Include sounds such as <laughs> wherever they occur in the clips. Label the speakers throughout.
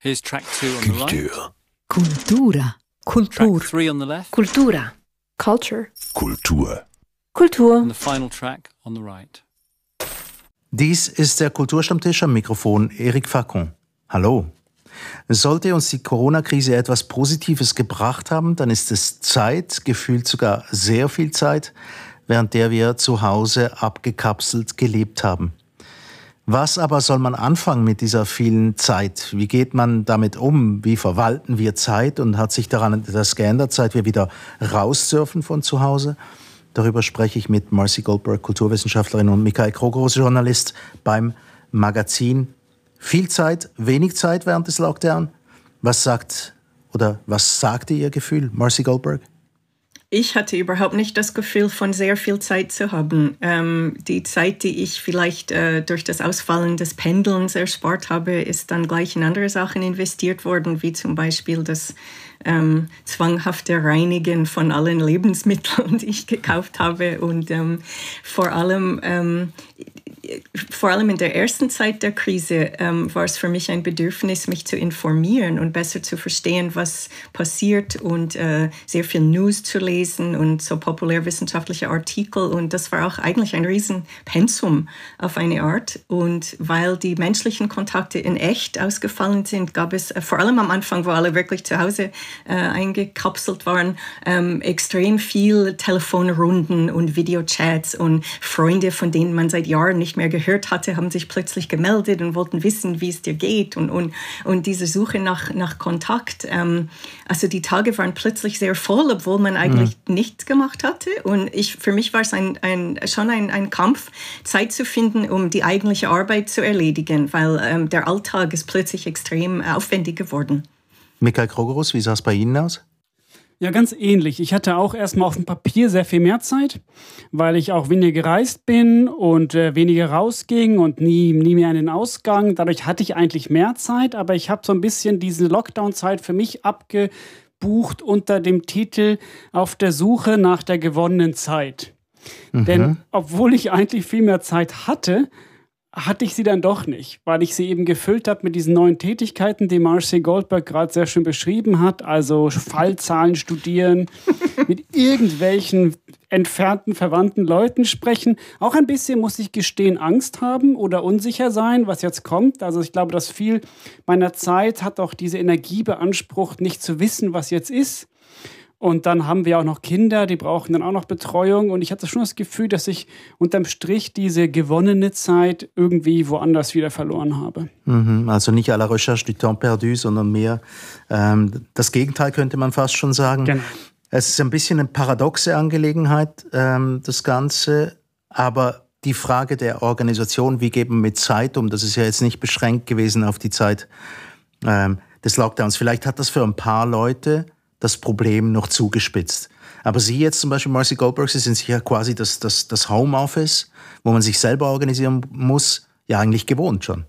Speaker 1: Here's track two on the right.
Speaker 2: Culture.
Speaker 3: Cultura.
Speaker 1: Track
Speaker 3: Kultur.
Speaker 1: three on the left.
Speaker 3: Cultura.
Speaker 4: Culture.
Speaker 2: Kultur.
Speaker 4: Kultur.
Speaker 1: And the final track on the right.
Speaker 5: Dies ist der Kulturstammtisch am Mikrofon Eric Facon. Hallo. Sollte uns die Corona-Krise etwas Positives gebracht haben, dann ist es Zeit, gefühlt sogar sehr viel Zeit, während der wir zu Hause abgekapselt gelebt haben. Was aber soll man anfangen mit dieser vielen Zeit? Wie geht man damit um? Wie verwalten wir Zeit? Und hat sich daran etwas geändert, seit wir wieder raus dürfen von zu Hause? Darüber spreche ich mit Marcy Goldberg, Kulturwissenschaftlerin und Michael Krogerus, Journalist beim Magazin. Viel Zeit, wenig Zeit während des Lockdown. Was sagt oder was sagte Ihr Gefühl, Marcy Goldberg?
Speaker 6: Ich hatte überhaupt nicht das Gefühl von sehr viel Zeit zu haben. Ähm, die Zeit, die ich vielleicht äh, durch das Ausfallen des Pendelns erspart habe, ist dann gleich in andere Sachen investiert worden, wie zum Beispiel das ähm, zwanghafte Reinigen von allen Lebensmitteln, <laughs> die ich gekauft habe. Und ähm, vor allem ähm, vor allem in der ersten Zeit der Krise ähm, war es für mich ein Bedürfnis, mich zu informieren und besser zu verstehen, was passiert und äh, sehr viel News zu lesen und so populärwissenschaftliche Artikel. Und das war auch eigentlich ein Riesenpensum auf eine Art. Und weil die menschlichen Kontakte in echt ausgefallen sind, gab es äh, vor allem am Anfang, wo alle wirklich zu Hause äh, eingekapselt waren, ähm, extrem viel Telefonrunden und Videochats und Freunde, von denen man seit Jahren nicht mehr gehört hatte, haben sich plötzlich gemeldet und wollten wissen, wie es dir geht und, und, und diese Suche nach, nach Kontakt. Ähm, also die Tage waren plötzlich sehr voll, obwohl man eigentlich nichts gemacht hatte. Und ich, für mich war es ein, ein, schon ein, ein Kampf, Zeit zu finden, um die eigentliche Arbeit zu erledigen, weil ähm, der Alltag ist plötzlich extrem aufwendig geworden.
Speaker 5: Michael Krogerus, wie sah es bei Ihnen aus?
Speaker 7: Ja, ganz ähnlich. Ich hatte auch erstmal auf dem Papier sehr viel mehr Zeit, weil ich auch weniger gereist bin und äh, weniger rausging und nie, nie mehr an den Ausgang. Dadurch hatte ich eigentlich mehr Zeit, aber ich habe so ein bisschen diese Lockdown-Zeit für mich abgebucht unter dem Titel Auf der Suche nach der gewonnenen Zeit. Denn obwohl ich eigentlich viel mehr Zeit hatte, hatte ich sie dann doch nicht, weil ich sie eben gefüllt habe mit diesen neuen Tätigkeiten, die Marcy Goldberg gerade sehr schön beschrieben hat, also Fallzahlen studieren, <laughs> mit irgendwelchen entfernten verwandten Leuten sprechen. Auch ein bisschen, muss ich gestehen, Angst haben oder unsicher sein, was jetzt kommt. Also ich glaube, dass viel meiner Zeit hat auch diese Energie beansprucht, nicht zu wissen, was jetzt ist. Und dann haben wir auch noch Kinder, die brauchen dann auch noch Betreuung. Und ich hatte schon das Gefühl, dass ich unterm Strich diese gewonnene Zeit irgendwie woanders wieder verloren habe.
Speaker 5: Mhm, Also nicht à la recherche du temps perdu, sondern mehr ähm, das Gegenteil könnte man fast schon sagen.
Speaker 7: Genau.
Speaker 5: Es ist ein bisschen eine paradoxe Angelegenheit, ähm, das Ganze, aber die Frage der Organisation, wie geht man mit Zeit um, das ist ja jetzt nicht beschränkt gewesen auf die Zeit ähm, des Lockdowns. Vielleicht hat das für ein paar Leute das Problem noch zugespitzt. Aber Sie jetzt zum Beispiel, Marcy Goldberg, Sie sind sicher quasi das, das, das Homeoffice, wo man sich selber organisieren muss, ja eigentlich gewohnt schon.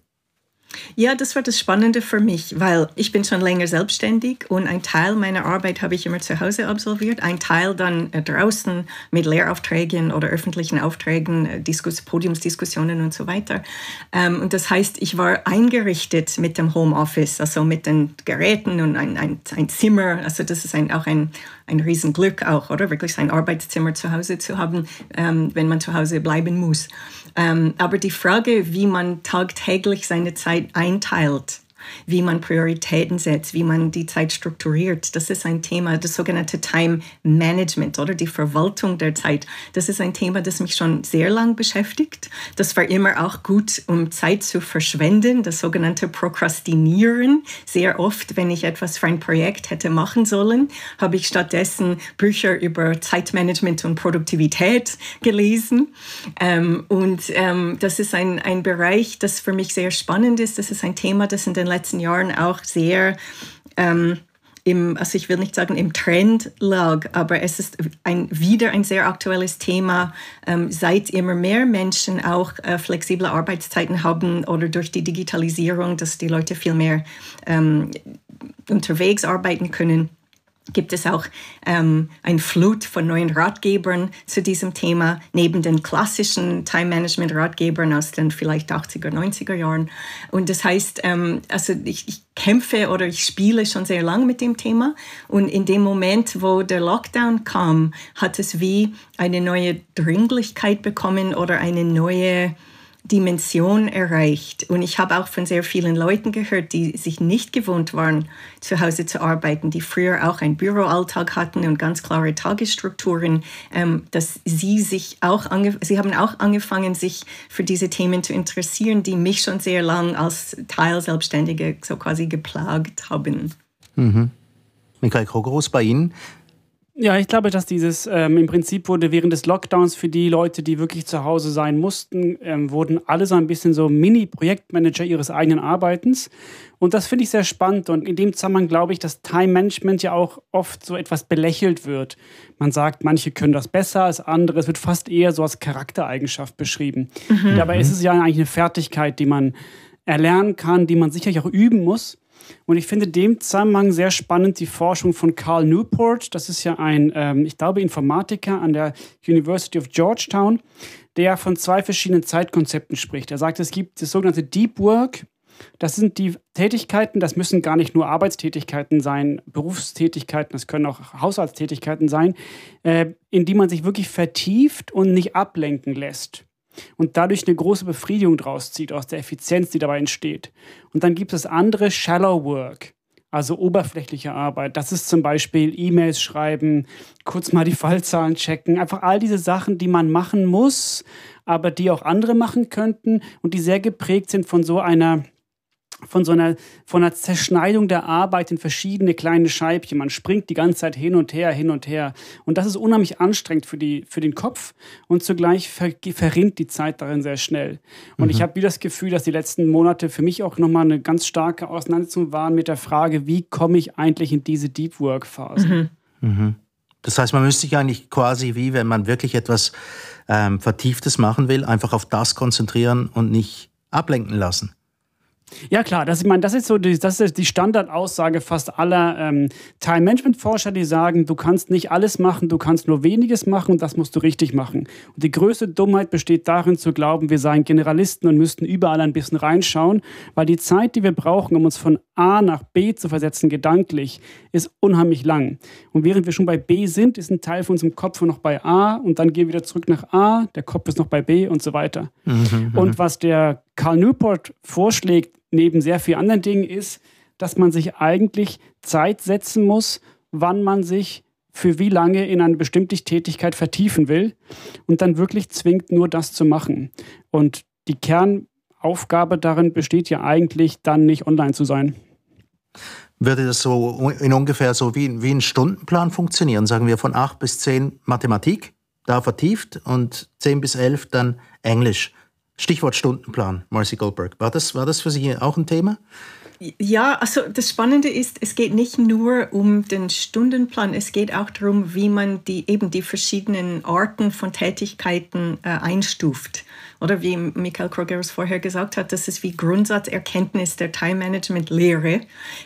Speaker 6: Ja, das war das Spannende für mich, weil ich bin schon länger selbstständig und ein Teil meiner Arbeit habe ich immer zu Hause absolviert, ein Teil dann äh, draußen mit Lehraufträgen oder öffentlichen Aufträgen, äh, Diskus Podiumsdiskussionen und so weiter. Ähm, und das heißt, ich war eingerichtet mit dem Homeoffice, also mit den Geräten und ein, ein, ein Zimmer, also das ist ein, auch ein, ein Riesenglück auch, oder? Wirklich sein Arbeitszimmer zu Hause zu haben, ähm, wenn man zu Hause bleiben muss. Ähm, aber die Frage, wie man tagtäglich seine Zeit einteilt, wie man Prioritäten setzt, wie man die Zeit strukturiert, das ist ein Thema, das sogenannte Time Management oder die Verwaltung der Zeit. Das ist ein Thema, das mich schon sehr lang beschäftigt. Das war immer auch gut, um Zeit zu verschwenden, das sogenannte Prokrastinieren. Sehr oft, wenn ich etwas für ein Projekt hätte machen sollen, habe ich stattdessen Bücher über Zeitmanagement und Produktivität gelesen. Ähm, und ähm, das ist ein, ein Bereich, das für mich sehr spannend ist. Das ist ein Thema, das in den letzten Jahren auch sehr ähm, im, also ich will nicht sagen im Trend lag, aber es ist ein, wieder ein sehr aktuelles Thema, ähm, seit immer mehr Menschen auch äh, flexible Arbeitszeiten haben oder durch die Digitalisierung, dass die Leute viel mehr ähm, unterwegs arbeiten können. Gibt es auch ähm, ein Flut von neuen Ratgebern zu diesem Thema, neben den klassischen Time-Management-Ratgebern aus den vielleicht 80er, 90er Jahren. Und das heißt, ähm, also ich, ich kämpfe oder ich spiele schon sehr lange mit dem Thema. Und in dem Moment, wo der Lockdown kam, hat es wie eine neue Dringlichkeit bekommen oder eine neue Dimension erreicht. Und ich habe auch von sehr vielen Leuten gehört, die sich nicht gewohnt waren, zu Hause zu arbeiten, die früher auch einen Büroalltag hatten und ganz klare Tagesstrukturen, ähm, dass sie sich auch, sie haben auch angefangen, sich für diese Themen zu interessieren, die mich schon sehr lang als Teilselbstständige so quasi geplagt haben.
Speaker 5: Mhm. Michael Krogerus, bei Ihnen,
Speaker 7: ja, ich glaube, dass dieses ähm, im Prinzip wurde während des Lockdowns für die Leute, die wirklich zu Hause sein mussten, ähm, wurden alle so ein bisschen so Mini-Projektmanager ihres eigenen Arbeitens. Und das finde ich sehr spannend. Und in dem Zusammenhang glaube ich, dass Time Management ja auch oft so etwas belächelt wird. Man sagt, manche können das besser als andere. Es wird fast eher so als Charaktereigenschaft beschrieben. Mhm. Dabei ist es ja eigentlich eine Fertigkeit, die man erlernen kann, die man sicherlich auch üben muss. Und ich finde dem Zusammenhang sehr spannend die Forschung von Carl Newport. Das ist ja ein, ähm, ich glaube, Informatiker an der University of Georgetown, der von zwei verschiedenen Zeitkonzepten spricht. Er sagt, es gibt das sogenannte Deep Work. Das sind die Tätigkeiten, das müssen gar nicht nur Arbeitstätigkeiten sein, Berufstätigkeiten, das können auch Haushaltstätigkeiten sein, äh, in die man sich wirklich vertieft und nicht ablenken lässt und dadurch eine große Befriedigung draus zieht aus der Effizienz, die dabei entsteht. Und dann gibt es andere Shallow Work, also oberflächliche Arbeit. Das ist zum Beispiel E-Mails schreiben, kurz mal die <laughs> Fallzahlen checken, einfach all diese Sachen, die man machen muss, aber die auch andere machen könnten und die sehr geprägt sind von so einer von so einer, von einer Zerschneidung der Arbeit in verschiedene kleine Scheibchen. Man springt die ganze Zeit hin und her, hin und her. Und das ist unheimlich anstrengend für, die, für den Kopf und zugleich ver, verrinnt die Zeit darin sehr schnell. Und mhm. ich habe wie das Gefühl, dass die letzten Monate für mich auch nochmal eine ganz starke Auseinandersetzung waren mit der Frage, wie komme ich eigentlich in diese Deep Work Phase?
Speaker 5: Mhm. Mhm. Das heißt, man müsste sich eigentlich quasi wie, wenn man wirklich etwas ähm, Vertieftes machen will, einfach auf das konzentrieren und nicht ablenken lassen.
Speaker 7: Ja klar, das, ich meine, das ist so die, das ist die Standardaussage fast aller ähm, Time-Management-Forscher, die sagen, du kannst nicht alles machen, du kannst nur weniges machen und das musst du richtig machen. Und die größte Dummheit besteht darin zu glauben, wir seien Generalisten und müssten überall ein bisschen reinschauen, weil die Zeit, die wir brauchen, um uns von A nach B zu versetzen, gedanklich, ist unheimlich lang. Und während wir schon bei B sind, ist ein Teil von unserem Kopf noch bei A und dann gehen wir wieder zurück nach A, der Kopf ist noch bei B und so weiter. Mhm, und was der Carl Newport vorschlägt, neben sehr vielen anderen Dingen, ist, dass man sich eigentlich Zeit setzen muss, wann man sich für wie lange in eine bestimmte Tätigkeit vertiefen will und dann wirklich zwingt, nur das zu machen. Und die Kernaufgabe darin besteht ja eigentlich, dann nicht online zu sein.
Speaker 5: Würde das so in ungefähr so wie, wie ein Stundenplan funktionieren? Sagen wir von 8 bis 10 Mathematik, da vertieft und 10 bis 11 dann Englisch. Stichwort Stundenplan, Marcy Goldberg. War das, war das für Sie auch ein Thema?
Speaker 6: Ja, also das Spannende ist, es geht nicht nur um den Stundenplan, es geht auch darum, wie man die eben die verschiedenen Arten von Tätigkeiten äh, einstuft oder wie Michael Krogerus vorher gesagt hat, das ist wie Grundsatzerkenntnis der Time-Management-Lehre,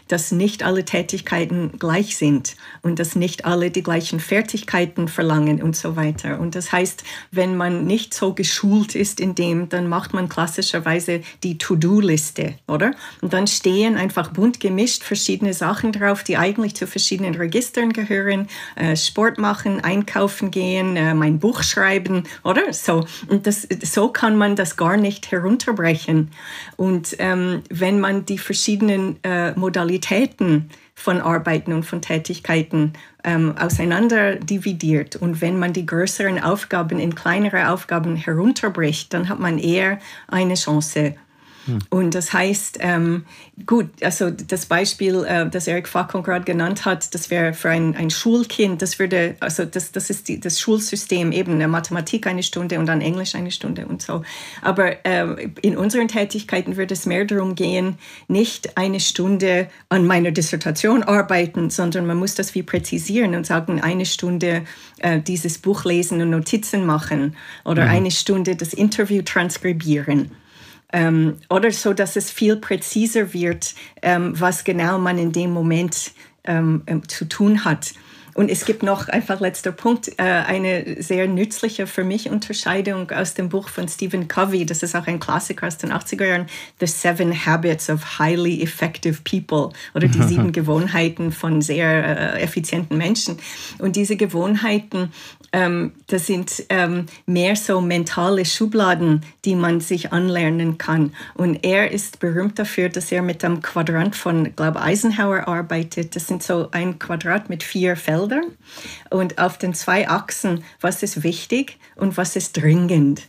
Speaker 6: dass nicht alle Tätigkeiten gleich sind und dass nicht alle die gleichen Fertigkeiten verlangen und so weiter. Und das heißt, wenn man nicht so geschult ist in dem, dann macht man klassischerweise die To-Do-Liste, oder? Und dann stehen einfach bunt gemischt verschiedene Sachen drauf, die eigentlich zu verschiedenen Registern gehören. Äh, Sport machen, einkaufen gehen, äh, mein Buch schreiben, oder? So. Und das, so kann kann man das gar nicht herunterbrechen. Und ähm, wenn man die verschiedenen äh, Modalitäten von Arbeiten und von Tätigkeiten ähm, auseinander dividiert und wenn man die größeren Aufgaben in kleinere Aufgaben herunterbricht, dann hat man eher eine Chance, hm. Und das heißt, ähm, gut, also das Beispiel, äh, das Eric Facon gerade genannt hat, das wäre für ein, ein Schulkind, das würde, also das, das ist die, das Schulsystem, eben Mathematik eine Stunde und dann Englisch eine Stunde und so. Aber äh, in unseren Tätigkeiten würde es mehr darum gehen, nicht eine Stunde an meiner Dissertation arbeiten, sondern man muss das wie präzisieren und sagen, eine Stunde äh, dieses Buch lesen und Notizen machen oder mhm. eine Stunde das Interview transkribieren ähm, oder so, dass es viel präziser wird, ähm, was genau man in dem Moment ähm, ähm, zu tun hat. Und es gibt noch, einfach letzter Punkt, äh, eine sehr nützliche für mich Unterscheidung aus dem Buch von Stephen Covey. Das ist auch ein Klassiker aus den 80er Jahren. The Seven Habits of Highly Effective People oder die sieben <laughs> Gewohnheiten von sehr äh, effizienten Menschen. Und diese Gewohnheiten das sind ähm, mehr so mentale Schubladen, die man sich anlernen kann. Und er ist berühmt dafür, dass er mit einem Quadrant von, glaube Eisenhower arbeitet. Das sind so ein Quadrat mit vier Feldern. Und auf den zwei Achsen, was ist wichtig und was ist dringend.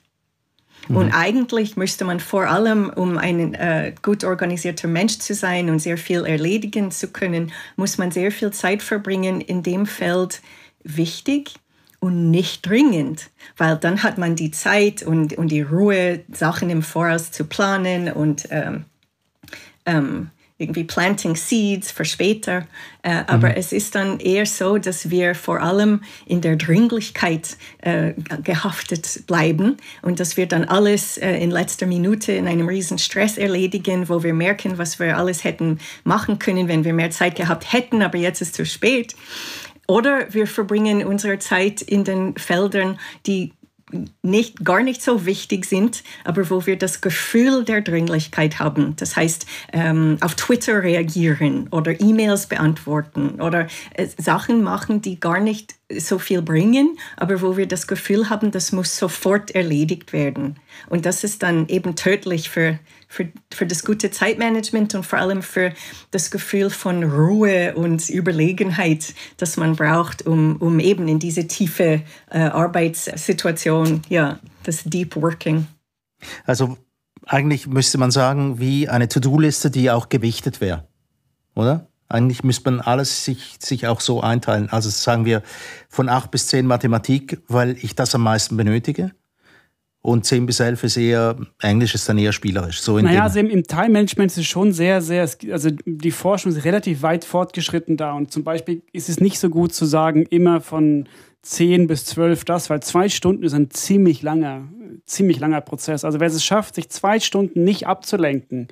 Speaker 6: Und eigentlich müsste man vor allem, um ein äh, gut organisierter Mensch zu sein und sehr viel erledigen zu können, muss man sehr viel Zeit verbringen in dem Feld wichtig und nicht dringend, weil dann hat man die Zeit und, und die Ruhe, Sachen im Voraus zu planen und ähm, ähm, irgendwie planting seeds für später. Äh, mhm. Aber es ist dann eher so, dass wir vor allem in der Dringlichkeit äh, gehaftet bleiben und dass wir dann alles äh, in letzter Minute in einem riesen Stress erledigen, wo wir merken, was wir alles hätten machen können, wenn wir mehr Zeit gehabt hätten, aber jetzt ist zu spät. Oder wir verbringen unsere Zeit in den Feldern, die nicht, gar nicht so wichtig sind, aber wo wir das Gefühl der Dringlichkeit haben. Das heißt, ähm, auf Twitter reagieren oder E-Mails beantworten oder äh, Sachen machen, die gar nicht so viel bringen, aber wo wir das Gefühl haben, das muss sofort erledigt werden. Und das ist dann eben tödlich für, für, für das gute Zeitmanagement und vor allem für das Gefühl von Ruhe und Überlegenheit, das man braucht, um, um eben in diese tiefe äh, Arbeitssituation, ja, das Deep Working.
Speaker 5: Also eigentlich müsste man sagen, wie eine To-Do-Liste, die auch gewichtet wäre, oder? Eigentlich müsste man alles sich, sich auch so einteilen. Also sagen wir von 8 bis 10 Mathematik, weil ich das am meisten benötige. Und 10 bis 11 ist eher, Englisch ist dann eher spielerisch. So
Speaker 7: naja, also im, im Time-Management ist es schon sehr, sehr, also die Forschung ist relativ weit fortgeschritten da. Und zum Beispiel ist es nicht so gut zu sagen, immer von 10 bis 12 das, weil zwei Stunden ist ein ziemlich langer, ziemlich langer Prozess. Also wer es schafft, sich zwei Stunden nicht abzulenken,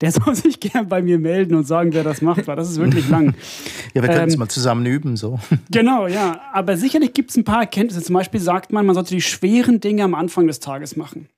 Speaker 7: der <laughs> soll sich gern bei mir melden und sagen, wer das macht, weil das ist wirklich lang. <laughs>
Speaker 5: ja, wir können es ähm, mal zusammen üben, so. <laughs>
Speaker 7: Genau, ja. Aber sicherlich gibt es ein paar Erkenntnisse. Zum Beispiel sagt man, man sollte die schweren Dinge am Anfang des Tages machen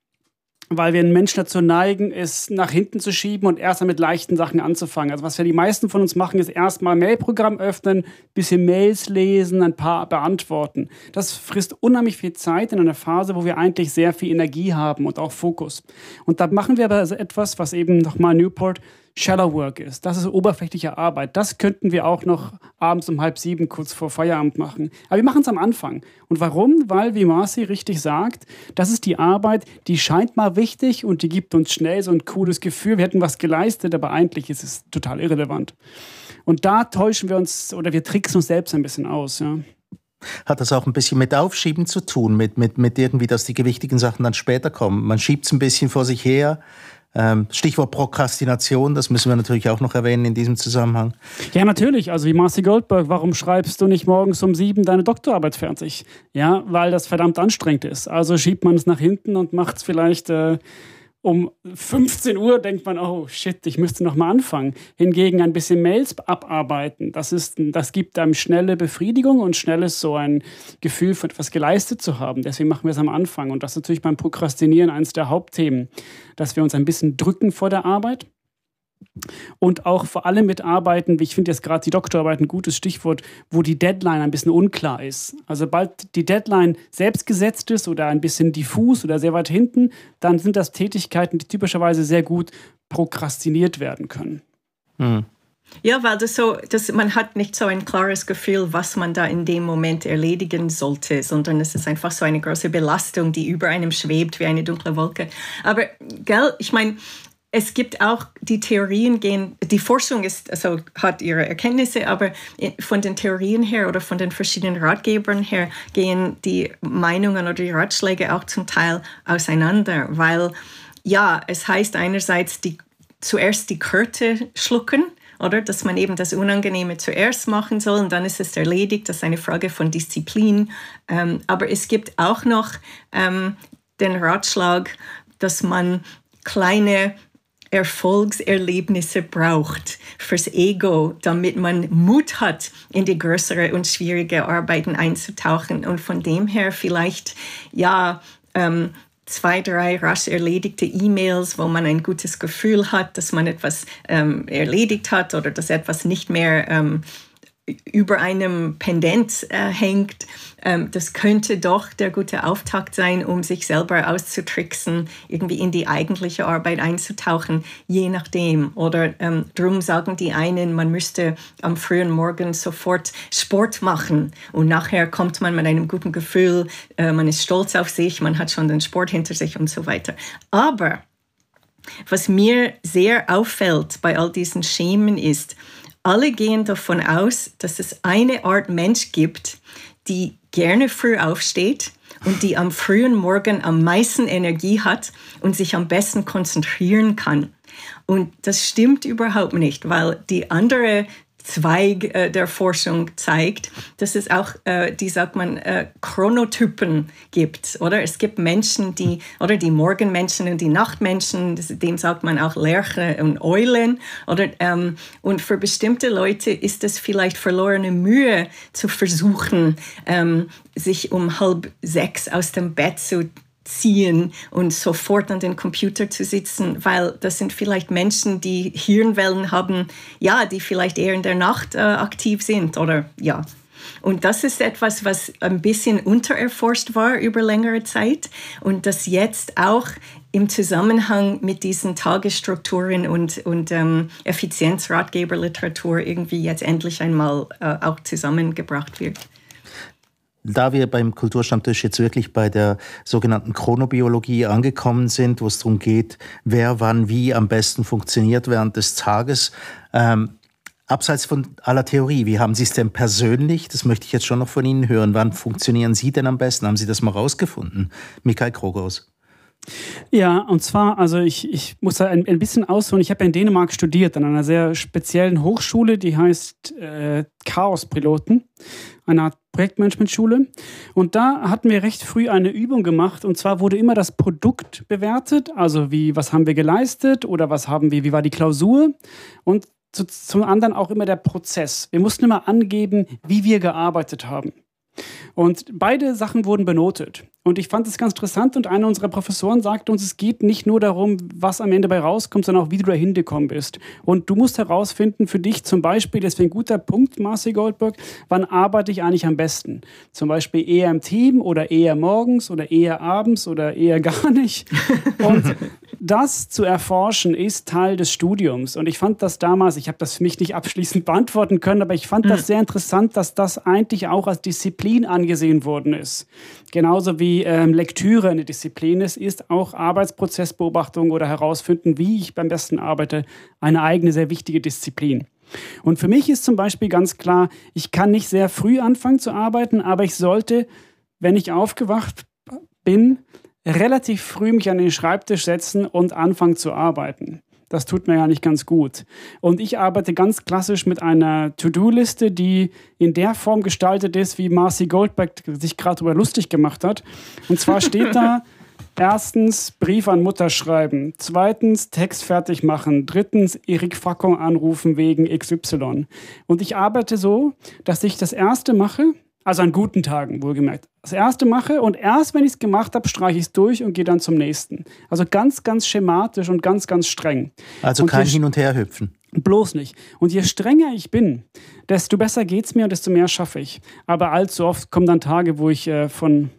Speaker 7: weil wir einen Menschen dazu neigen, es nach hinten zu schieben und erst mit leichten Sachen anzufangen. Also was wir die meisten von uns machen, ist erstmal Mailprogramm öffnen, bisschen Mails lesen, ein paar beantworten. Das frisst unheimlich viel Zeit in einer Phase, wo wir eigentlich sehr viel Energie haben und auch Fokus. Und da machen wir aber etwas, was eben nochmal Newport Shallow Work ist. Das ist oberflächliche Arbeit. Das könnten wir auch noch abends um halb sieben kurz vor Feierabend machen. Aber wir machen es am Anfang. Und warum? Weil, wie Marcy richtig sagt, das ist die Arbeit, die scheint mal wichtig und die gibt uns schnell so ein cooles Gefühl. Wir hätten was geleistet, aber eigentlich ist es total irrelevant. Und da täuschen wir uns oder wir tricksen uns selbst ein bisschen aus. Ja.
Speaker 5: Hat das auch ein bisschen mit Aufschieben zu tun, mit, mit, mit irgendwie, dass die gewichtigen Sachen dann später kommen? Man schiebt es ein bisschen vor sich her Stichwort Prokrastination, das müssen wir natürlich auch noch erwähnen in diesem Zusammenhang.
Speaker 7: Ja, natürlich. Also wie Marcy Goldberg, warum schreibst du nicht morgens um sieben deine Doktorarbeit fertig? Ja, weil das verdammt anstrengend ist. Also schiebt man es nach hinten und macht es vielleicht äh, um 15 Uhr denkt man, oh shit, ich müsste noch mal anfangen. Hingegen ein bisschen Mails abarbeiten, das, ist, das gibt einem schnelle Befriedigung und schnelles so ein Gefühl von etwas geleistet zu haben. Deswegen machen wir es am Anfang. Und das ist natürlich beim Prokrastinieren eines der Hauptthemen, dass wir uns ein bisschen drücken vor der Arbeit und auch vor allem mit Arbeiten, wie ich finde jetzt gerade die Doktorarbeit ein gutes Stichwort, wo die Deadline ein bisschen unklar ist. Also sobald die Deadline selbst gesetzt ist oder ein bisschen diffus oder sehr weit hinten, dann sind das Tätigkeiten, die typischerweise sehr gut prokrastiniert werden können.
Speaker 6: Hm. Ja, weil das so, das, man hat nicht so ein klares Gefühl, was man da in dem Moment erledigen sollte, sondern es ist einfach so eine große Belastung, die über einem schwebt wie eine dunkle Wolke. Aber, gell, ich meine, es gibt auch die Theorien gehen, die Forschung ist, also hat ihre Erkenntnisse, aber von den Theorien her oder von den verschiedenen Ratgebern her gehen die Meinungen oder die Ratschläge auch zum Teil auseinander, weil ja, es heißt einerseits die, zuerst die Kürte schlucken, oder? Dass man eben das Unangenehme zuerst machen soll und dann ist es erledigt. Das ist eine Frage von Disziplin. Ähm, aber es gibt auch noch ähm, den Ratschlag, dass man kleine Erfolgserlebnisse braucht fürs Ego, damit man Mut hat, in die größere und schwierige Arbeiten einzutauchen. Und von dem her vielleicht, ja, ähm, zwei, drei rasch erledigte E-Mails, wo man ein gutes Gefühl hat, dass man etwas ähm, erledigt hat oder dass etwas nicht mehr ähm, über einem Pendant äh, hängt. Ähm, das könnte doch der gute Auftakt sein, um sich selber auszutricksen, irgendwie in die eigentliche Arbeit einzutauchen, je nachdem. Oder ähm, drum sagen die einen, man müsste am frühen Morgen sofort Sport machen und nachher kommt man mit einem guten Gefühl, äh, man ist stolz auf sich, man hat schon den Sport hinter sich und so weiter. Aber was mir sehr auffällt bei all diesen Schemen ist, alle gehen davon aus, dass es eine Art Mensch gibt, die gerne früh aufsteht und die am frühen Morgen am meisten Energie hat und sich am besten konzentrieren kann. Und das stimmt überhaupt nicht, weil die andere Zweig äh, der Forschung zeigt, dass es auch, äh, die sagt man, äh, Chronotypen gibt, oder? Es gibt Menschen, die, oder die Morgenmenschen und die Nachtmenschen, das, dem sagt man auch Lerche und Eulen, oder? Ähm, und für bestimmte Leute ist es vielleicht verlorene Mühe zu versuchen, ähm, sich um halb sechs aus dem Bett zu ziehen und sofort an den Computer zu sitzen, weil das sind vielleicht Menschen, die Hirnwellen haben, ja, die vielleicht eher in der Nacht äh, aktiv sind oder ja. Und das ist etwas, was ein bisschen untererforscht war über längere Zeit und das jetzt auch im Zusammenhang mit diesen Tagesstrukturen und, und ähm, Effizienzratgeberliteratur irgendwie jetzt endlich einmal äh, auch zusammengebracht wird
Speaker 5: da wir beim Kulturstammtisch jetzt wirklich bei der sogenannten Chronobiologie angekommen sind, wo es darum geht, wer wann wie am besten funktioniert während des Tages, ähm, abseits von aller Theorie, wie haben Sie es denn persönlich, das möchte ich jetzt schon noch von Ihnen hören, wann funktionieren Sie denn am besten? Haben Sie das mal rausgefunden? Mikael Krogos.
Speaker 7: Ja, und zwar, also ich, ich muss da ein, ein bisschen ausholen. Ich habe in Dänemark studiert, an einer sehr speziellen Hochschule, die heißt äh, Chaos-Piloten, eine Art Projektmanagement-Schule. Und da hatten wir recht früh eine Übung gemacht. Und zwar wurde immer das Produkt bewertet, also wie, was haben wir geleistet oder was haben wir, wie war die Klausur. Und zu, zum anderen auch immer der Prozess. Wir mussten immer angeben, wie wir gearbeitet haben. Und beide Sachen wurden benotet. Und ich fand es ganz interessant und einer unserer Professoren sagte uns, es geht nicht nur darum, was am Ende bei rauskommt, sondern auch, wie du dahin gekommen bist. Und du musst herausfinden für dich zum Beispiel, deswegen ein guter Punkt, Marcy Goldberg, wann arbeite ich eigentlich am besten? Zum Beispiel eher im Team oder eher morgens oder eher abends oder eher <laughs> gar nicht. Und das zu erforschen ist Teil des Studiums. Und ich fand das damals, ich habe das für mich nicht abschließend <laughs> beantworten können, aber ich fand das hm. sehr interessant, dass das eigentlich auch als Disziplin angesehen worden ist. Genauso wie ähm, Lektüre eine Disziplin ist, ist auch Arbeitsprozessbeobachtung oder herausfinden, wie ich beim besten arbeite, eine eigene sehr wichtige Disziplin. Und für mich ist zum Beispiel ganz klar, ich kann nicht sehr früh anfangen zu arbeiten, aber ich sollte, wenn ich aufgewacht bin, relativ früh mich an den Schreibtisch setzen und anfangen zu arbeiten. Das tut mir ja nicht ganz gut. Und ich arbeite ganz klassisch mit einer To-Do-Liste, die in der Form gestaltet ist, wie Marcy Goldberg sich gerade darüber lustig gemacht hat. Und zwar steht da <laughs> erstens Brief an Mutter schreiben, zweitens Text fertig machen, drittens Erik Fackung anrufen wegen XY. Und ich arbeite so, dass ich das erste mache, also an guten Tagen, wohlgemerkt. Das erste mache und erst wenn ich es gemacht habe, streiche ich es durch und gehe dann zum nächsten. Also ganz, ganz schematisch und ganz, ganz streng.
Speaker 5: Also und kein Hin und Her hüpfen.
Speaker 7: Bloß nicht. Und je strenger ich bin, desto besser geht es mir und desto mehr schaffe ich. Aber allzu oft kommen dann Tage, wo ich äh, von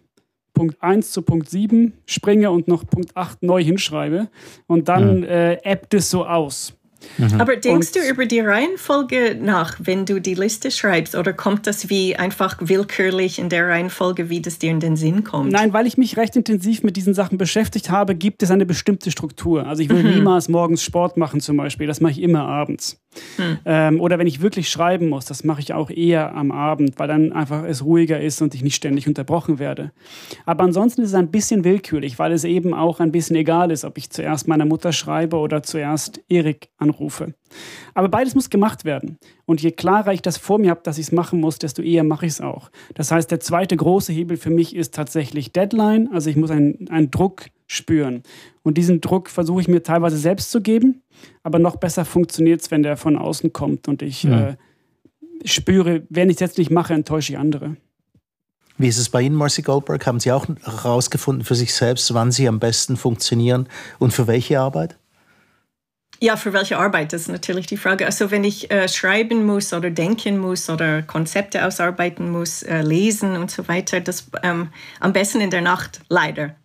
Speaker 7: Punkt 1 zu Punkt 7 springe und noch Punkt 8 neu hinschreibe. Und dann mhm. äh, ebbt es so aus.
Speaker 6: Mhm. Aber denkst und, du über die Reihenfolge nach, wenn du die Liste schreibst, oder kommt das wie einfach willkürlich in der Reihenfolge, wie das dir in den Sinn kommt?
Speaker 7: Nein, weil ich mich recht intensiv mit diesen Sachen beschäftigt habe, gibt es eine bestimmte Struktur. Also ich will mhm. niemals morgens Sport machen zum Beispiel, das mache ich immer abends. Hm. Ähm, oder wenn ich wirklich schreiben muss, das mache ich auch eher am Abend, weil dann einfach es ruhiger ist und ich nicht ständig unterbrochen werde. Aber ansonsten ist es ein bisschen willkürlich, weil es eben auch ein bisschen egal ist, ob ich zuerst meiner Mutter schreibe oder zuerst Erik anrufe. Aber beides muss gemacht werden. Und je klarer ich das vor mir habe, dass ich es machen muss, desto eher mache ich es auch. Das heißt, der zweite große Hebel für mich ist tatsächlich Deadline. Also ich muss einen, einen Druck spüren. Und diesen Druck versuche ich mir teilweise selbst zu geben, aber noch besser funktioniert es, wenn der von außen kommt und ich ja. äh, spüre, wenn ich es jetzt nicht mache, enttäusche ich andere.
Speaker 5: Wie ist es bei Ihnen, Marcy Goldberg? Haben Sie auch herausgefunden für sich selbst, wann Sie am besten funktionieren und für welche Arbeit?
Speaker 6: Ja, für welche Arbeit, das ist natürlich die Frage. Also wenn ich äh, schreiben muss oder denken muss oder Konzepte ausarbeiten muss, äh, lesen und so weiter, das ähm, am besten in der Nacht, leider.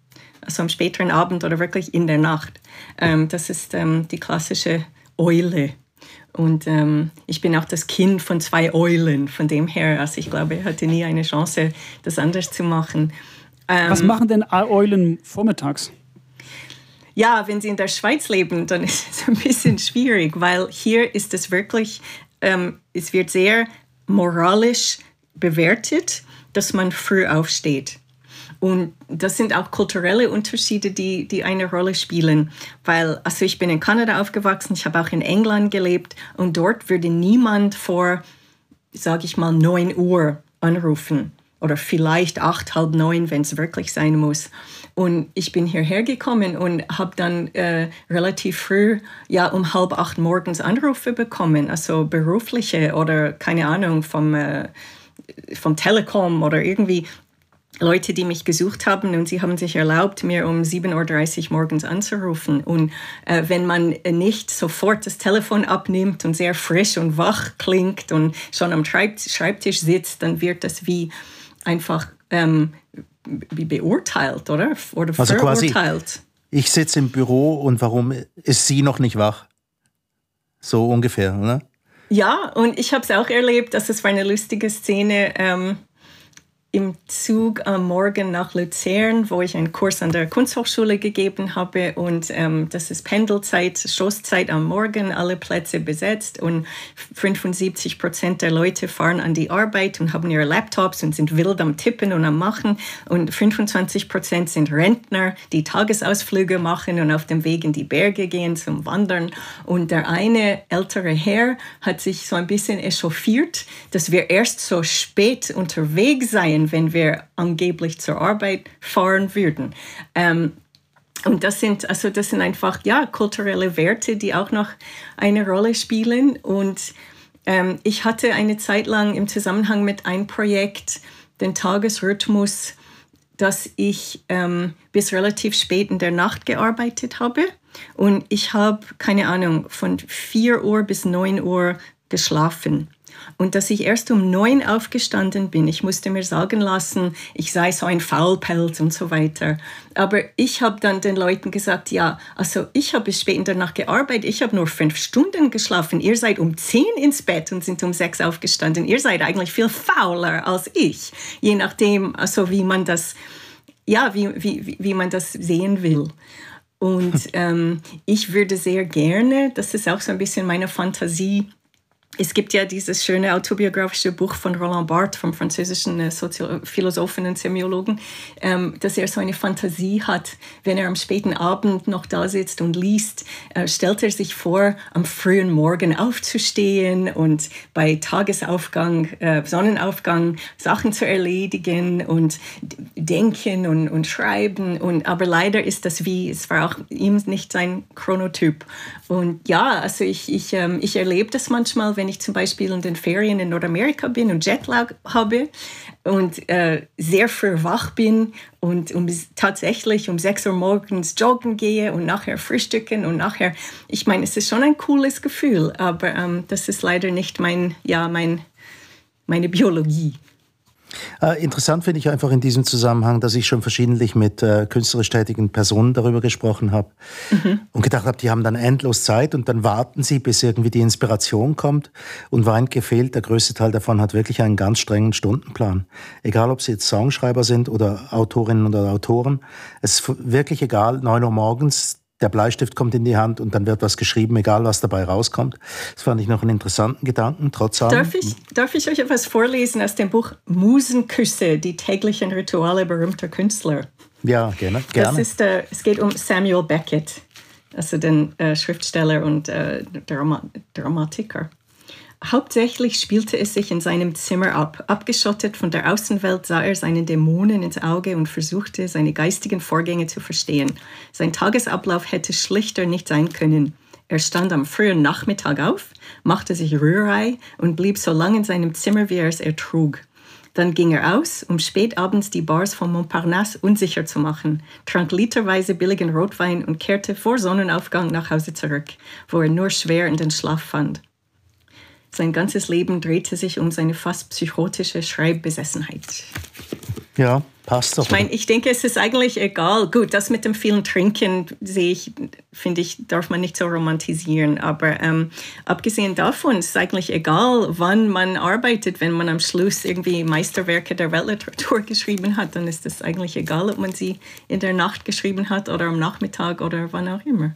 Speaker 6: Also am späteren Abend oder wirklich in der Nacht. Ähm, das ist ähm, die klassische Eule. Und ähm, ich bin auch das Kind von zwei Eulen. Von dem her, also ich glaube, ich hatte nie eine Chance, das anders zu machen.
Speaker 7: Was ähm, machen denn Eulen vormittags?
Speaker 6: Ja, wenn Sie in der Schweiz leben, dann ist es ein bisschen schwierig, weil hier ist es wirklich, ähm, es wird sehr moralisch bewertet, dass man früh aufsteht. Und das sind auch kulturelle Unterschiede, die, die eine Rolle spielen. Weil, also ich bin in Kanada aufgewachsen, ich habe auch in England gelebt und dort würde niemand vor, sage ich mal, 9 Uhr anrufen oder vielleicht acht, halb neun, wenn es wirklich sein muss. Und ich bin hierher gekommen und habe dann äh, relativ früh, ja, um halb acht morgens Anrufe bekommen, also berufliche oder keine Ahnung vom, äh, vom Telekom oder irgendwie Leute, die mich gesucht haben und sie haben sich erlaubt, mir um 7.30 Uhr morgens anzurufen. Und äh, wenn man nicht sofort das Telefon abnimmt und sehr frisch und wach klingt und schon am Schreibtisch sitzt, dann wird das wie einfach ähm, beurteilt, oder? Oder
Speaker 5: also verurteilt. Quasi, ich sitze im Büro und warum ist sie noch nicht wach? So ungefähr, oder?
Speaker 6: Ja, und ich habe es auch erlebt, dass es war eine lustige Szene. Ähm, im Zug am Morgen nach Luzern, wo ich einen Kurs an der Kunsthochschule gegeben habe. Und ähm, das ist Pendelzeit, Stoßzeit am Morgen, alle Plätze besetzt. Und 75 Prozent der Leute fahren an die Arbeit und haben ihre Laptops und sind wild am Tippen und am Machen. Und 25 Prozent sind Rentner, die Tagesausflüge machen und auf dem Weg in die Berge gehen zum Wandern. Und der eine ältere Herr hat sich so ein bisschen echauffiert, dass wir erst so spät unterwegs seien wenn wir angeblich zur Arbeit fahren würden. Ähm, und das sind, also das sind einfach ja, kulturelle Werte, die auch noch eine Rolle spielen. Und ähm, ich hatte eine Zeit lang im Zusammenhang mit einem Projekt den Tagesrhythmus, dass ich ähm, bis relativ spät in der Nacht gearbeitet habe. Und ich habe, keine Ahnung, von 4 Uhr bis 9 Uhr geschlafen. Und dass ich erst um neun aufgestanden bin, ich musste mir sagen lassen, ich sei so ein Faulpelz und so weiter. Aber ich habe dann den Leuten gesagt, ja, also ich habe bis spät in der Nacht gearbeitet, ich habe nur fünf Stunden geschlafen, ihr seid um zehn ins Bett und sind um sechs aufgestanden. Ihr seid eigentlich viel fauler als ich, je nachdem, also wie man das, ja, wie, wie, wie man das sehen will. Und <laughs> ähm, ich würde sehr gerne, das ist auch so ein bisschen meine Fantasie, es gibt ja dieses schöne autobiografische Buch von Roland Barthes, vom französischen äh, Philosophen und Semiologen, ähm, dass er so eine Fantasie hat, wenn er am späten Abend noch da sitzt und liest, äh, stellt er sich vor, am frühen Morgen aufzustehen und bei Tagesaufgang, äh, Sonnenaufgang Sachen zu erledigen und denken und, und schreiben. Und, aber leider ist das wie, es war auch ihm nicht sein Chronotyp. Und ja, also ich, ich, ähm, ich erlebe das manchmal, wenn wenn ich zum Beispiel in den Ferien in Nordamerika bin und Jetlag habe und äh, sehr früh wach bin und um, tatsächlich um 6 Uhr morgens joggen gehe und nachher frühstücken und nachher, ich meine, es ist schon ein cooles Gefühl, aber ähm, das ist leider nicht mein, ja, mein, meine Biologie.
Speaker 5: Äh, interessant finde ich einfach in diesem Zusammenhang, dass ich schon verschiedentlich mit äh, künstlerisch tätigen Personen darüber gesprochen habe mhm. und gedacht habe, die haben dann endlos Zeit und dann warten sie, bis irgendwie die Inspiration kommt. Und weit gefehlt, der größte Teil davon hat wirklich einen ganz strengen Stundenplan. Egal, ob sie jetzt Songschreiber sind oder Autorinnen oder Autoren, es ist wirklich egal, 9 Uhr morgens der Bleistift kommt in die Hand und dann wird was geschrieben, egal was dabei rauskommt. Das fand ich noch einen interessanten Gedanken, trotz allem.
Speaker 6: Darf ich, darf ich euch etwas vorlesen aus dem Buch Musenküsse, die täglichen Rituale berühmter Künstler?
Speaker 5: Ja, gerne. gerne.
Speaker 6: Ist, äh, es geht um Samuel Beckett, also den äh, Schriftsteller und äh, Drama Dramatiker. Hauptsächlich spielte es sich in seinem Zimmer ab. Abgeschottet von der Außenwelt sah er seinen Dämonen ins Auge und versuchte, seine geistigen Vorgänge zu verstehen. Sein Tagesablauf hätte schlichter nicht sein können. Er stand am frühen Nachmittag auf, machte sich Rührei und blieb so lange in seinem Zimmer, wie er es ertrug. Dann ging er aus, um spätabends die Bars von Montparnasse unsicher zu machen, trank literweise billigen Rotwein und kehrte vor Sonnenaufgang nach Hause zurück, wo er nur schwer in den Schlaf fand. Sein ganzes Leben drehte sich um seine fast psychotische Schreibbesessenheit.
Speaker 5: Ja, passt doch.
Speaker 6: Ich meine, ich denke, es ist eigentlich egal. Gut, das mit dem vielen Trinken sehe ich, finde ich, darf man nicht so romantisieren. Aber ähm, abgesehen davon ist es eigentlich egal, wann man arbeitet. Wenn man am Schluss irgendwie Meisterwerke der Weltliteratur <laughs> geschrieben hat, dann ist es eigentlich egal, ob man sie in der Nacht geschrieben hat oder am Nachmittag oder wann auch immer.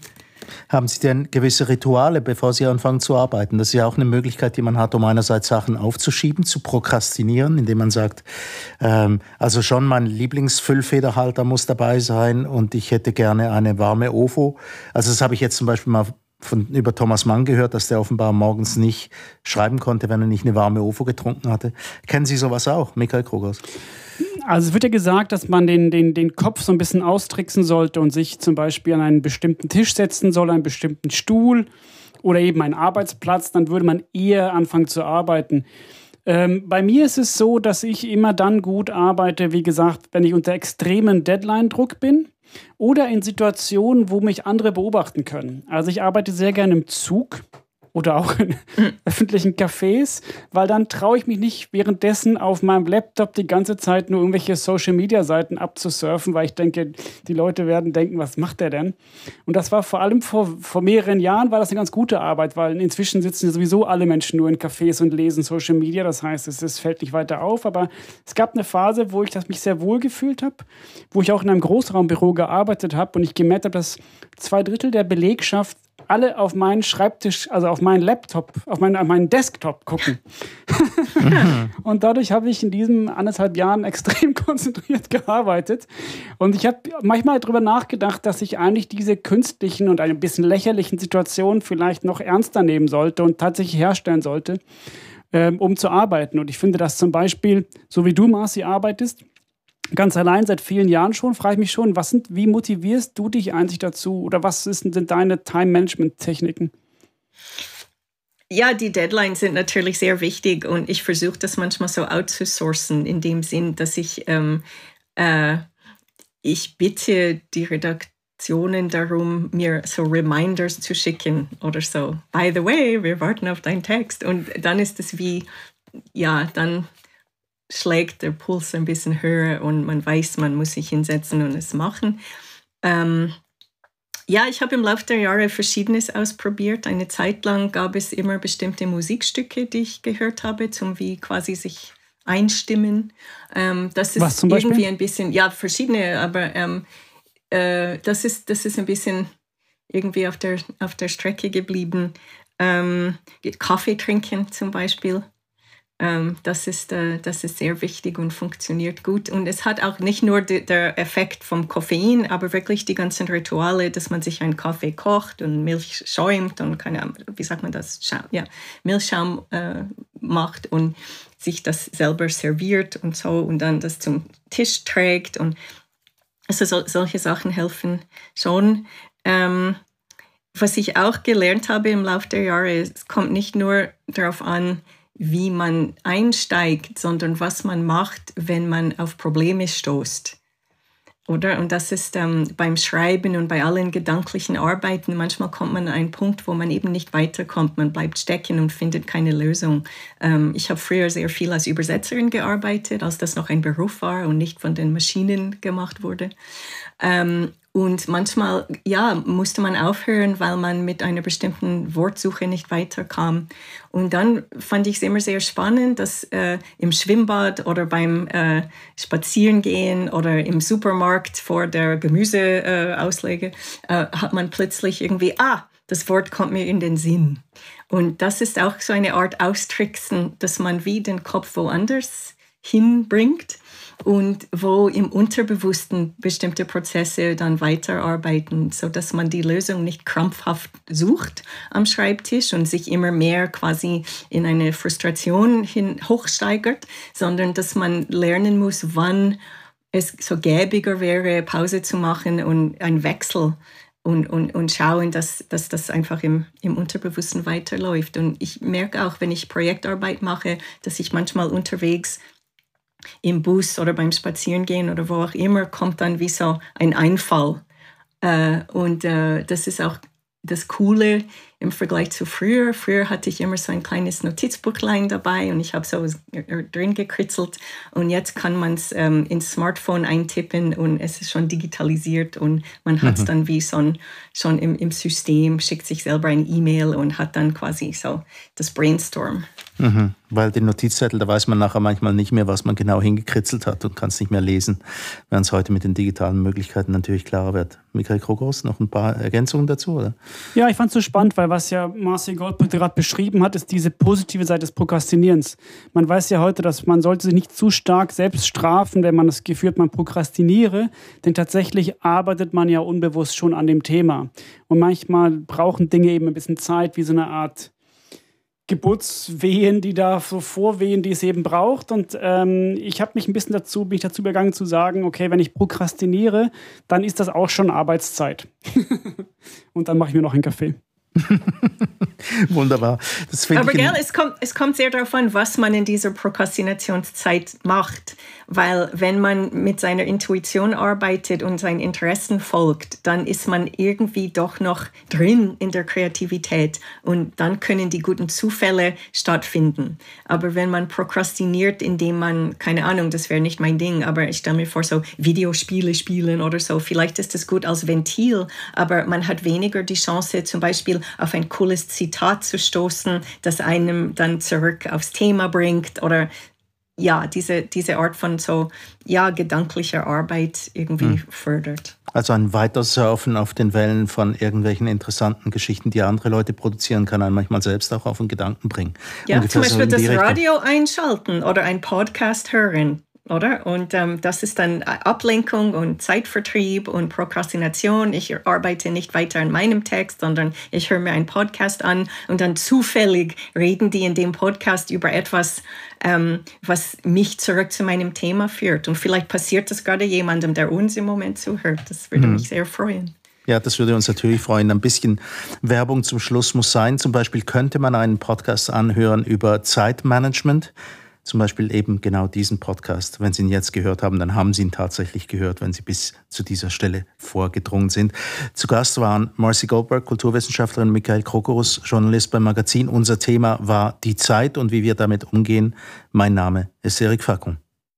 Speaker 5: Haben Sie denn gewisse Rituale, bevor Sie anfangen zu arbeiten? Das ist ja auch eine Möglichkeit, die man hat, um einerseits Sachen aufzuschieben, zu prokrastinieren, indem man sagt, ähm, also schon mein Lieblingsfüllfederhalter muss dabei sein und ich hätte gerne eine warme OFO. Also das habe ich jetzt zum Beispiel mal von, über Thomas Mann gehört, dass der offenbar morgens nicht schreiben konnte, wenn er nicht eine warme OFO getrunken hatte. Kennen Sie sowas auch, Michael Krogers?
Speaker 7: Also es wird ja gesagt, dass man den, den, den Kopf so ein bisschen austricksen sollte und sich zum Beispiel an einen bestimmten Tisch setzen soll, einen bestimmten Stuhl oder eben einen Arbeitsplatz, dann würde man eher anfangen zu arbeiten. Ähm, bei mir ist es so, dass ich immer dann gut arbeite, wie gesagt, wenn ich unter extremen Deadline-Druck bin oder in Situationen, wo mich andere beobachten können. Also ich arbeite sehr gerne im Zug oder auch in öffentlichen Cafés, weil dann traue ich mich nicht währenddessen auf meinem Laptop die ganze Zeit nur irgendwelche Social-Media-Seiten abzusurfen, weil ich denke, die Leute werden denken, was macht der denn? Und das war vor allem vor, vor mehreren Jahren war das eine ganz gute Arbeit, weil inzwischen sitzen ja sowieso alle Menschen nur in Cafés und lesen Social Media. Das heißt, es, es fällt nicht weiter auf. Aber es gab eine Phase, wo ich das mich sehr wohl gefühlt habe, wo ich auch in einem Großraumbüro gearbeitet habe und ich gemerkt habe, dass zwei Drittel der Belegschaft alle auf meinen Schreibtisch, also auf meinen Laptop, auf meinen, auf meinen Desktop gucken. <laughs> und dadurch habe ich in diesen anderthalb Jahren extrem <laughs> konzentriert gearbeitet. Und ich habe manchmal darüber nachgedacht, dass ich eigentlich diese künstlichen und ein bisschen lächerlichen Situationen vielleicht noch ernster nehmen sollte und tatsächlich herstellen sollte, ähm, um zu arbeiten. Und ich finde, dass zum Beispiel, so wie du, Marci, arbeitest, ganz allein seit vielen Jahren schon, frage ich mich schon, was sind, wie motivierst du dich eigentlich dazu oder was ist, sind deine Time-Management-Techniken?
Speaker 6: Ja, die Deadlines sind natürlich sehr wichtig und ich versuche das manchmal so outzusourcen, in dem Sinn, dass ich, ähm, äh, ich bitte die Redaktionen darum, mir so Reminders zu schicken oder so. By the way, wir warten auf deinen Text. Und dann ist es wie, ja, dann schlägt der Puls ein bisschen höher und man weiß, man muss sich hinsetzen und es machen. Ähm, ja, ich habe im Laufe der Jahre Verschiedenes ausprobiert. Eine Zeit lang gab es immer bestimmte Musikstücke, die ich gehört habe, zum wie quasi sich einstimmen. Ähm, das ist
Speaker 7: Was zum Beispiel?
Speaker 6: irgendwie ein bisschen, ja, verschiedene, aber ähm, äh, das, ist, das ist ein bisschen irgendwie auf der, auf der Strecke geblieben. Ähm, Kaffee trinken zum Beispiel. Ähm, das, ist, äh, das ist sehr wichtig und funktioniert gut. Und es hat auch nicht nur der Effekt vom Koffein, aber wirklich die ganzen Rituale, dass man sich einen Kaffee kocht und Milch schäumt und keine Ahnung, wie sagt man das? Ja, Milchschaum äh, macht und sich das selber serviert und so und dann das zum Tisch trägt. Und also so, solche Sachen helfen schon. Ähm, was ich auch gelernt habe im Laufe der Jahre, es kommt nicht nur darauf an, wie man einsteigt, sondern was man macht, wenn man auf Probleme stoßt. Oder? Und das ist ähm, beim Schreiben und bei allen gedanklichen Arbeiten, manchmal kommt man an einen Punkt, wo man eben nicht weiterkommt. Man bleibt stecken und findet keine Lösung. Ähm, ich habe früher sehr viel als Übersetzerin gearbeitet, als das noch ein Beruf war und nicht von den Maschinen gemacht wurde. Ähm, Und manchmal, ja, musste man aufhören, weil man mit einer bestimmten Wortsuche nicht weiterkam. Und dann fand ich es immer sehr spannend, dass äh, im Schwimmbad oder beim äh, Spazierengehen oder im Supermarkt vor der Gemüseauslege äh, hat man plötzlich irgendwie, ah, das Wort kommt mir in den Sinn. Und das ist auch so eine Art Austricksen, dass man wie den Kopf woanders hinbringt und wo im Unterbewussten bestimmte Prozesse dann weiterarbeiten, so dass man die Lösung nicht krampfhaft sucht am Schreibtisch und sich immer mehr quasi in eine Frustration hin hochsteigert, sondern dass man lernen muss, wann es so gäbiger wäre, Pause zu machen und einen Wechsel und, und, und schauen, dass, dass das einfach im, im Unterbewussten weiterläuft. Und ich merke auch, wenn ich Projektarbeit mache, dass ich manchmal unterwegs im Bus oder beim Spazierengehen oder wo auch immer, kommt dann wie so ein Einfall. Äh, und äh, das ist auch das Coole im Vergleich zu früher. Früher hatte ich immer so ein kleines Notizbuchlein dabei und ich habe so drin gekritzelt. Und jetzt kann man es ähm, ins Smartphone eintippen und es ist schon digitalisiert und man hat es mhm. dann wie so ein, schon im, im System, schickt sich selber ein E-Mail und hat dann quasi so das Brainstorm.
Speaker 5: Mhm, weil den Notizzettel, da weiß man nachher manchmal nicht mehr, was man genau hingekritzelt hat und kann es nicht mehr lesen, während es heute mit den digitalen Möglichkeiten natürlich klarer wird. Michael Krogos, noch ein paar Ergänzungen dazu, oder?
Speaker 7: Ja, ich fand es so spannend, weil was ja Marcel Goldberg gerade beschrieben hat, ist diese positive Seite des Prokrastinierens. Man weiß ja heute, dass man sollte sich nicht zu stark selbst strafen, wenn man das Gefühl hat, man prokrastiniere, denn tatsächlich arbeitet man ja unbewusst schon an dem Thema. Und manchmal brauchen Dinge eben ein bisschen Zeit, wie so eine Art Geburtswehen, die da so vorwehen, die es eben braucht. Und ähm, ich habe mich ein bisschen dazu, bin ich dazu begangen zu sagen, okay, wenn ich prokrastiniere, dann ist das auch schon Arbeitszeit. <laughs> und dann mache ich mir noch einen Kaffee. <laughs>
Speaker 5: Wunderbar.
Speaker 6: Aber gell, es kommt, es kommt sehr darauf an, was man in dieser Prokrastinationszeit macht. Weil wenn man mit seiner Intuition arbeitet und seinen Interessen folgt, dann ist man irgendwie doch noch drin in der Kreativität und dann können die guten Zufälle stattfinden. Aber wenn man prokrastiniert, indem man, keine Ahnung, das wäre nicht mein Ding, aber ich stelle mir vor, so Videospiele spielen oder so, vielleicht ist das gut als Ventil, aber man hat weniger die Chance, zum Beispiel auf ein cooles Zitat zu stoßen, das einem dann zurück aufs Thema bringt oder ja, diese, diese Art von so, ja, gedanklicher Arbeit irgendwie mhm. fördert.
Speaker 5: Also ein Weitersurfen auf den Wellen von irgendwelchen interessanten Geschichten, die andere Leute produzieren, kann einen manchmal selbst auch auf den Gedanken bringen.
Speaker 6: Ja, Ungefähr zum Beispiel so das Radio einschalten oder ein Podcast hören oder? Und ähm, das ist dann Ablenkung und Zeitvertrieb und Prokrastination. Ich arbeite nicht weiter an meinem Text, sondern ich höre mir einen Podcast an und dann zufällig reden die in dem Podcast über etwas, ähm, was mich zurück zu meinem Thema führt. Und vielleicht passiert das gerade jemandem, der uns im Moment zuhört. Das würde mhm. mich sehr freuen.
Speaker 5: Ja, das würde uns natürlich freuen. Ein bisschen Werbung zum Schluss muss sein. Zum Beispiel könnte man einen Podcast anhören über Zeitmanagement zum Beispiel eben genau diesen Podcast. Wenn Sie ihn jetzt gehört haben, dann haben Sie ihn tatsächlich gehört, wenn Sie bis zu dieser Stelle vorgedrungen sind. Zu Gast waren Marcy Goldberg, Kulturwissenschaftlerin, Michael Krokorus, Journalist beim Magazin. Unser Thema war die Zeit und wie wir damit umgehen. Mein Name ist Erik Fackung.